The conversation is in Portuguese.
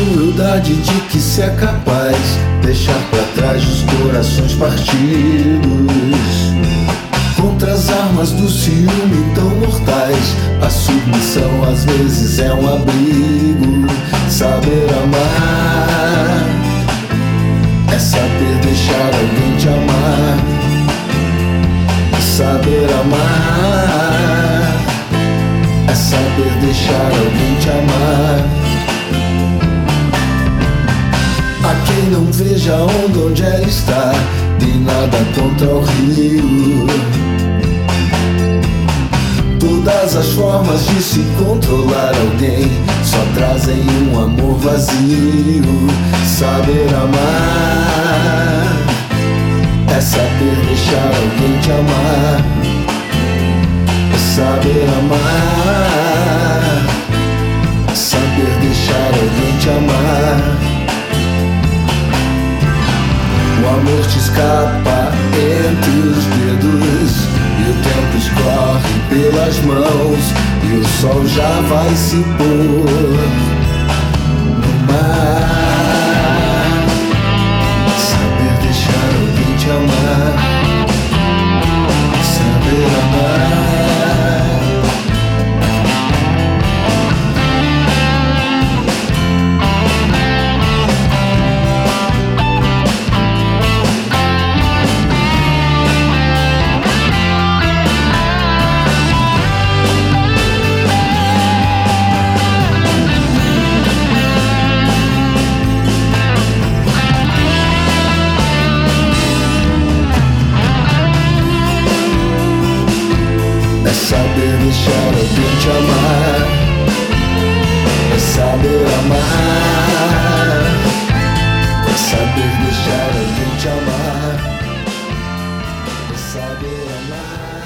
humildade de que se é capaz deixar para trás os corações partidos. Contra as armas do ciúme tão mortais, a submissão às vezes é um abrigo. Saber amar é saber deixar alguém te amar. Saber amar é saber deixar alguém te amar. Quem não veja a onda onde ela está De nada contra o rio. Todas as formas de se controlar alguém Só trazem um amor vazio. Saber amar É saber deixar alguém te amar. É saber amar Saber deixar alguém te amar amor te escapa entre os dedos E o tempo escorre pelas mãos E o sol já vai se pôr deixar deixado de te amar. É saber amar. É saber deixar de te amar. É saber amar.